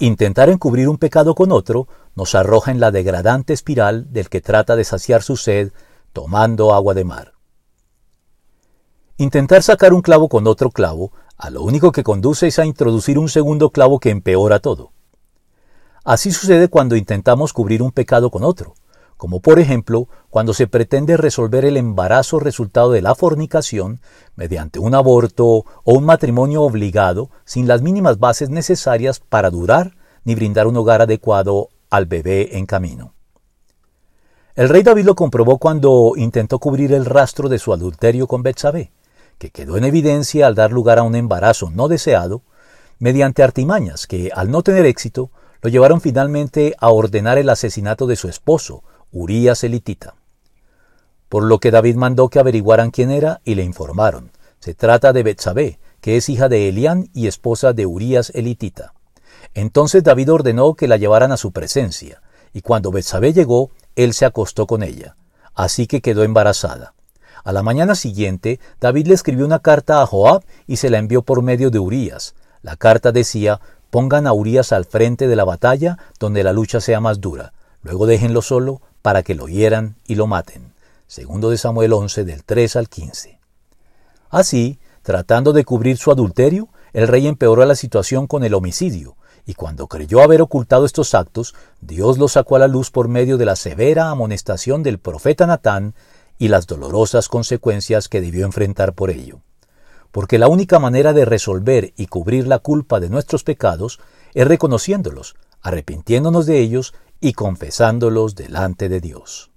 Intentar encubrir un pecado con otro nos arroja en la degradante espiral del que trata de saciar su sed tomando agua de mar. Intentar sacar un clavo con otro clavo a lo único que conduce es a introducir un segundo clavo que empeora todo. Así sucede cuando intentamos cubrir un pecado con otro, como por ejemplo cuando se pretende resolver el embarazo resultado de la fornicación mediante un aborto o un matrimonio obligado sin las mínimas bases necesarias para durar ni brindar un hogar adecuado al bebé en camino. El rey David lo comprobó cuando intentó cubrir el rastro de su adulterio con Betsabé que quedó en evidencia al dar lugar a un embarazo no deseado, mediante artimañas que, al no tener éxito, lo llevaron finalmente a ordenar el asesinato de su esposo, Urías elitita. Por lo que David mandó que averiguaran quién era y le informaron. Se trata de Betsabé, que es hija de Elián y esposa de Urías elitita. Entonces David ordenó que la llevaran a su presencia, y cuando Betsabé llegó, él se acostó con ella. Así que quedó embarazada. A la mañana siguiente, David le escribió una carta a Joab y se la envió por medio de Urías. La carta decía, pongan a Urías al frente de la batalla donde la lucha sea más dura, luego déjenlo solo para que lo hieran y lo maten. Segundo de Samuel 11 del 3 al 15. Así, tratando de cubrir su adulterio, el rey empeoró la situación con el homicidio, y cuando creyó haber ocultado estos actos, Dios los sacó a la luz por medio de la severa amonestación del profeta Natán y las dolorosas consecuencias que debió enfrentar por ello. Porque la única manera de resolver y cubrir la culpa de nuestros pecados es reconociéndolos, arrepintiéndonos de ellos y confesándolos delante de Dios.